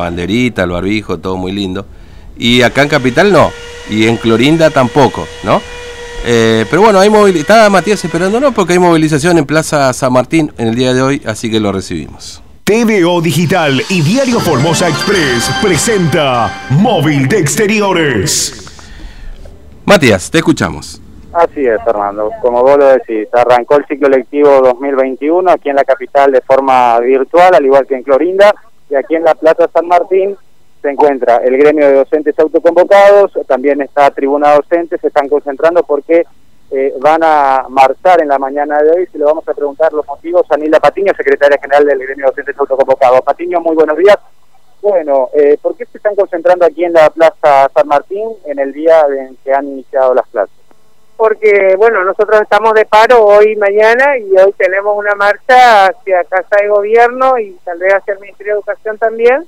banderita, el barbijo, todo muy lindo. Y acá en Capital no, y en Clorinda tampoco, ¿no? Eh, pero bueno, hay está Matías esperándonos porque hay movilización en Plaza San Martín en el día de hoy, así que lo recibimos. TVO Digital y Diario Formosa Express presenta Móvil de Exteriores. Matías, te escuchamos. Así es, Fernando. Como vos lo decís, arrancó el ciclo lectivo 2021 aquí en la capital de forma virtual, al igual que en Clorinda, y aquí en la Plaza San Martín se encuentra el gremio de docentes autoconvocados, también está tribuna docente, se están concentrando porque eh, van a marchar en la mañana de hoy, si le vamos a preguntar los motivos a Nila Patiño, secretaria general del gremio de docentes autoconvocados. Patiño, muy buenos días. Bueno, eh, ¿por qué se están concentrando aquí en la Plaza San Martín en el día en que han iniciado las clases? Porque, bueno, nosotros estamos de paro hoy y mañana y hoy tenemos una marcha hacia Casa de Gobierno y tal vez hacia el Ministerio de Educación también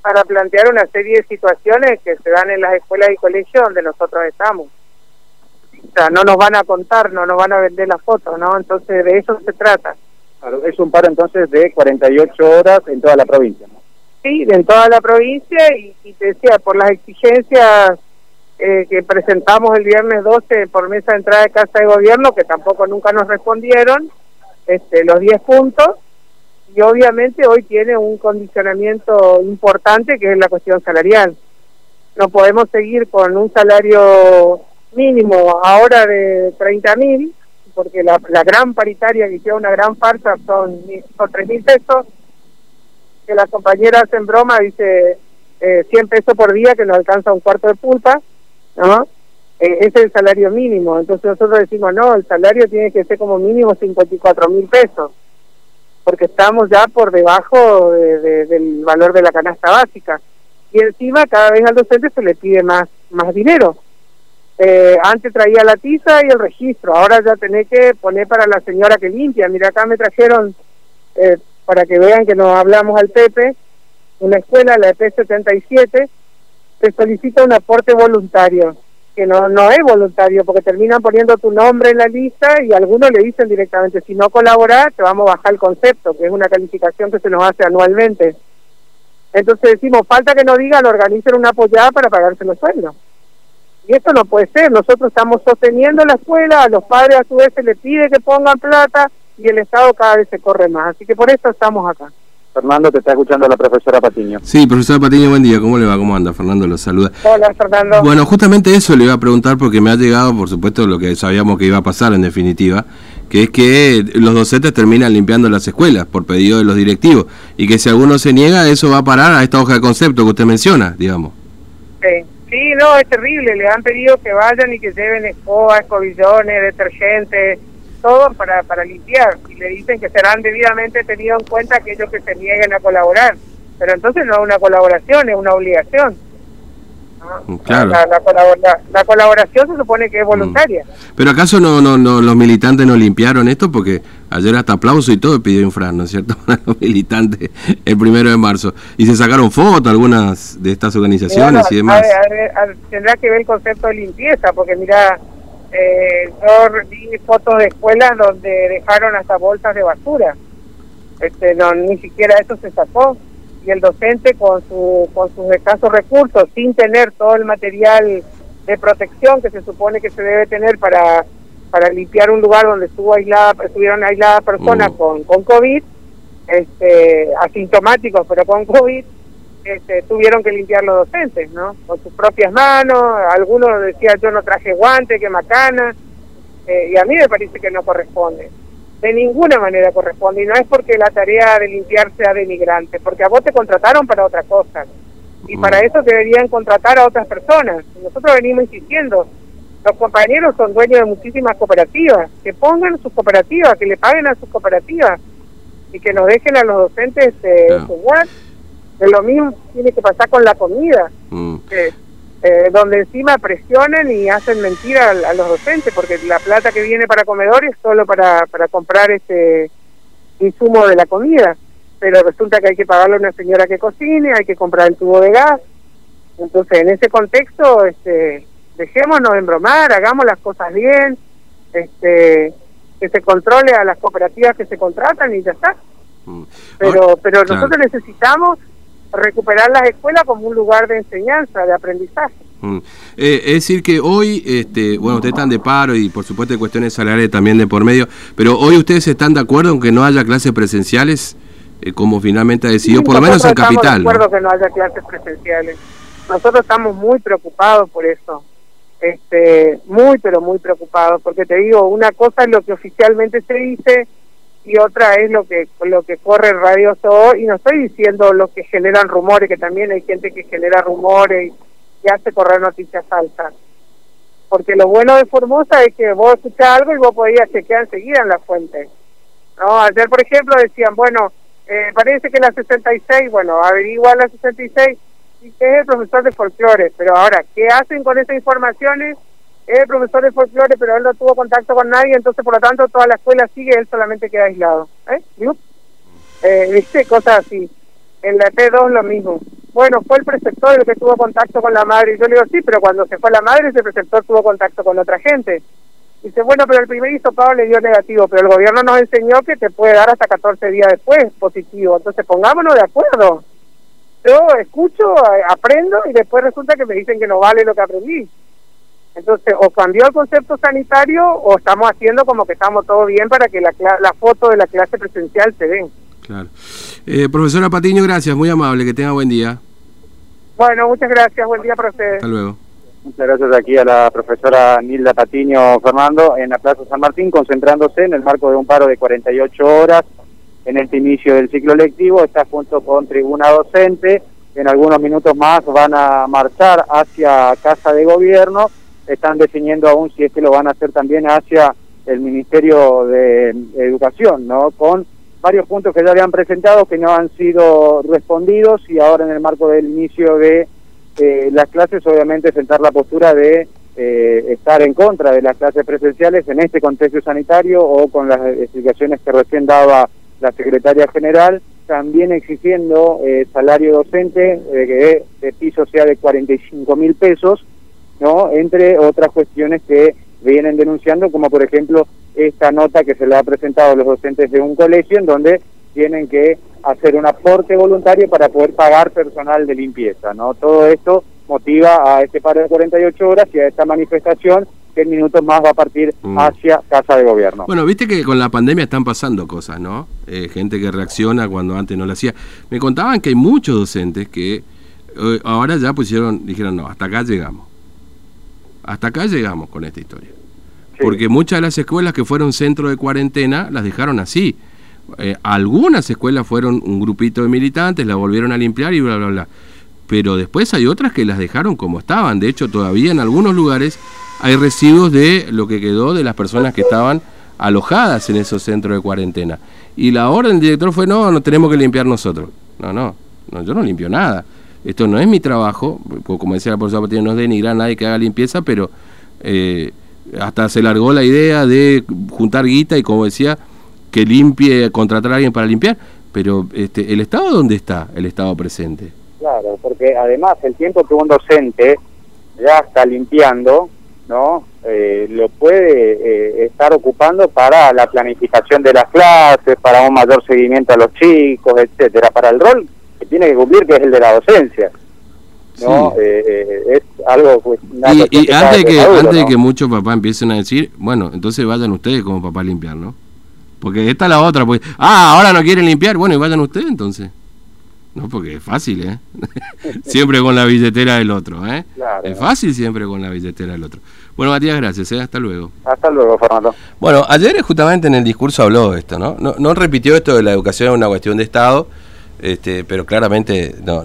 para plantear una serie de situaciones que se dan en las escuelas y colegios donde nosotros estamos. O sea, no nos van a contar, no nos van a vender las fotos, ¿no? Entonces, de eso se trata. Claro, es un paro entonces de 48 horas en toda la provincia, ¿no? Sí, en toda la provincia y, te decía, por las exigencias eh, que presentamos el viernes 12 por mesa de entrada de Casa de Gobierno, que tampoco nunca nos respondieron, este, los 10 puntos, y obviamente hoy tiene un condicionamiento importante que es la cuestión salarial. No podemos seguir con un salario mínimo ahora de 30 mil, porque la, gran paritaria que hicieron una gran farsa son, son 3 mil pesos, que la compañera hacen broma, dice eh, 100 pesos por día que nos alcanza un cuarto de pulpa, ¿no? Eh, es el salario mínimo, entonces nosotros decimos, no, el salario tiene que ser como mínimo 54 mil pesos porque estamos ya por debajo del valor de la canasta básica. Y encima cada vez al docente se le pide más, más dinero. Eh, antes traía la tiza y el registro, ahora ya tenés que poner para la señora que limpia. Mira, acá me trajeron, eh, para que vean que nos hablamos al Pepe, una escuela, la EP 77, te solicita un aporte voluntario que no, no es voluntario, porque terminan poniendo tu nombre en la lista y algunos le dicen directamente, si no colaboras, te vamos a bajar el concepto, que es una calificación que se nos hace anualmente. Entonces decimos, falta que nos digan, organicen una apoyada para pagarse los sueldos. Y esto no puede ser, nosotros estamos sosteniendo la escuela, a los padres a su vez se les pide que pongan plata y el Estado cada vez se corre más. Así que por eso estamos acá. Fernando, te está escuchando la profesora Patiño. Sí, profesora Patiño, buen día. ¿Cómo le va? ¿Cómo anda? Fernando lo saluda. Hola, Fernando. Bueno, justamente eso le iba a preguntar porque me ha llegado, por supuesto, lo que sabíamos que iba a pasar en definitiva, que es que los docentes terminan limpiando las escuelas por pedido de los directivos y que si alguno se niega, eso va a parar a esta hoja de concepto que usted menciona, digamos. Sí, sí no, es terrible. Le han pedido que vayan y que lleven escobas, escobillones, detergentes todo para, para limpiar y le dicen que serán debidamente tenidos en cuenta aquellos que se nieguen a colaborar. Pero entonces no es una colaboración, es una obligación. Claro. La, colaboración se supone que es voluntaria. Mm. Pero acaso no, no, no los militantes no limpiaron esto porque ayer hasta aplauso y todo pidió Infran, ¿no es cierto? los militantes el primero de marzo. Y se sacaron fotos algunas de estas organizaciones y demás. tendrá que ver el concepto de limpieza, porque mira, eh, yo vi fotos de escuelas donde dejaron hasta bolsas de basura. Este, no, ni siquiera eso se sacó. Y el docente con, su, con sus escasos recursos, sin tener todo el material de protección que se supone que se debe tener para, para limpiar un lugar donde estuvo aislada, estuvieron aisladas personas mm. con, con COVID, este, asintomáticos pero con COVID, este, tuvieron que limpiar los docentes, ¿no? Con sus propias manos, algunos decían yo no traje guante, que macana, eh, y a mí me parece que no corresponde. De ninguna manera corresponde, y no es porque la tarea de limpiar sea denigrante, porque a vos te contrataron para otra cosa, y para mm. eso deberían contratar a otras personas. Nosotros venimos insistiendo, los compañeros son dueños de muchísimas cooperativas, que pongan sus cooperativas, que le paguen a sus cooperativas, y que nos dejen a los docentes eh, lo mismo tiene que pasar con la comida, mm. eh, donde encima presionen y hacen mentira a, los docentes, porque la plata que viene para comedores es solo para, para comprar este insumo de la comida, pero resulta que hay que pagarle a una señora que cocine, hay que comprar el tubo de gas. Entonces, en ese contexto, este, dejémonos de embromar, hagamos las cosas bien, este, que se controle a las cooperativas que se contratan y ya está. Mm. Pero, pero nosotros necesitamos recuperar las escuelas como un lugar de enseñanza, de aprendizaje. Mm. Eh, es decir que hoy, este, bueno, ustedes están de paro y por supuesto hay cuestiones salariales también de por medio, pero hoy ustedes están de acuerdo en que no haya clases presenciales, eh, como finalmente ha decidido, por lo menos en Capital. Estamos de acuerdo que no haya clases presenciales. Nosotros estamos muy preocupados por eso, este, muy pero muy preocupados, porque te digo, una cosa es lo que oficialmente se dice y otra es lo que lo que corre Radio So y no estoy diciendo lo que generan rumores, que también hay gente que genera rumores y hace correr noticias falsas. Porque lo bueno de Formosa es que vos escuchás algo y vos podías chequear enseguida en la fuente. ¿no? Ayer, por ejemplo, decían, bueno, eh, parece que la 66, bueno, averigua la 66 y que es el profesor de folclore, pero ahora, ¿qué hacen con esas informaciones? Es profesor de folclore, pero él no tuvo contacto con nadie, entonces por lo tanto toda la escuela sigue, él solamente queda aislado. ¿Eh? eh ¿Viste? Cosas así. En la P2 lo mismo bueno, fue el preceptor el que tuvo contacto con la madre. Y yo le digo, sí, pero cuando se fue la madre, ese preceptor tuvo contacto con otra gente. Dice, bueno, pero el primer hisopado le dio negativo, pero el gobierno nos enseñó que te puede dar hasta 14 días después positivo. Entonces pongámonos de acuerdo. Yo escucho, aprendo y después resulta que me dicen que no vale lo que aprendí. Entonces, o cambió el concepto sanitario o estamos haciendo como que estamos todo bien para que la, la foto de la clase presencial se den. Claro. Eh, profesora Patiño, gracias, muy amable, que tenga buen día. Bueno, muchas gracias, buen día para ustedes. Hasta luego. Muchas gracias aquí a la profesora Nilda Patiño Fernando en la Plaza San Martín, concentrándose en el marco de un paro de 48 horas en este inicio del ciclo lectivo. Está junto con tribuna docente. En algunos minutos más van a marchar hacia Casa de Gobierno. Están definiendo aún si es que lo van a hacer también hacia el Ministerio de Educación, ¿no? Con varios puntos que ya habían presentado que no han sido respondidos y ahora en el marco del inicio de eh, las clases obviamente sentar la postura de eh, estar en contra de las clases presenciales en este contexto sanitario o con las explicaciones que recién daba la secretaria general, también exigiendo eh, salario docente que de piso sea de 45 mil pesos, no entre otras cuestiones que vienen denunciando, como por ejemplo esta nota que se le ha presentado a los docentes de un colegio, en donde tienen que hacer un aporte voluntario para poder pagar personal de limpieza. ¿no? Todo esto motiva a este paro de 48 horas y a esta manifestación que en minutos más va a partir mm. hacia Casa de Gobierno. Bueno, viste que con la pandemia están pasando cosas, ¿no? Eh, gente que reacciona cuando antes no lo hacía. Me contaban que hay muchos docentes que eh, ahora ya pusieron, dijeron, no, hasta acá llegamos. Hasta acá llegamos con esta historia. Porque muchas de las escuelas que fueron centro de cuarentena las dejaron así. Eh, algunas escuelas fueron un grupito de militantes, la volvieron a limpiar y bla, bla, bla. Pero después hay otras que las dejaron como estaban. De hecho, todavía en algunos lugares hay residuos de lo que quedó de las personas que estaban alojadas en esos centros de cuarentena. Y la orden del director fue, no, no tenemos que limpiar nosotros. No, no, no yo no limpio nada. Esto no es mi trabajo, como decía la profesora no es denigrar a nadie que haga limpieza, pero eh, hasta se largó la idea de juntar guita y como decía, que limpie, contratar a alguien para limpiar, pero este, ¿el Estado dónde está, el Estado presente? Claro, porque además el tiempo que un docente ya está limpiando, ¿no? Eh, lo puede eh, estar ocupando para la planificación de las clases, para un mayor seguimiento a los chicos, etcétera, para el rol tiene que cumplir, que es el de la docencia. ¿no? Eh, eh, es algo pues, y, antes de que antes de que muchos papás empiecen a decir bueno entonces vayan ustedes como papá a limpiar no porque esta es la otra pues ah ahora no quieren limpiar bueno y vayan ustedes entonces. No porque es fácil eh siempre con la billetera del otro eh es fácil siempre con la billetera del otro. Bueno Matías gracias ¿eh? hasta luego. Hasta luego Fernando. Bueno ayer justamente en el discurso habló de esto no no, no repitió esto de la educación es una cuestión de estado este pero claramente no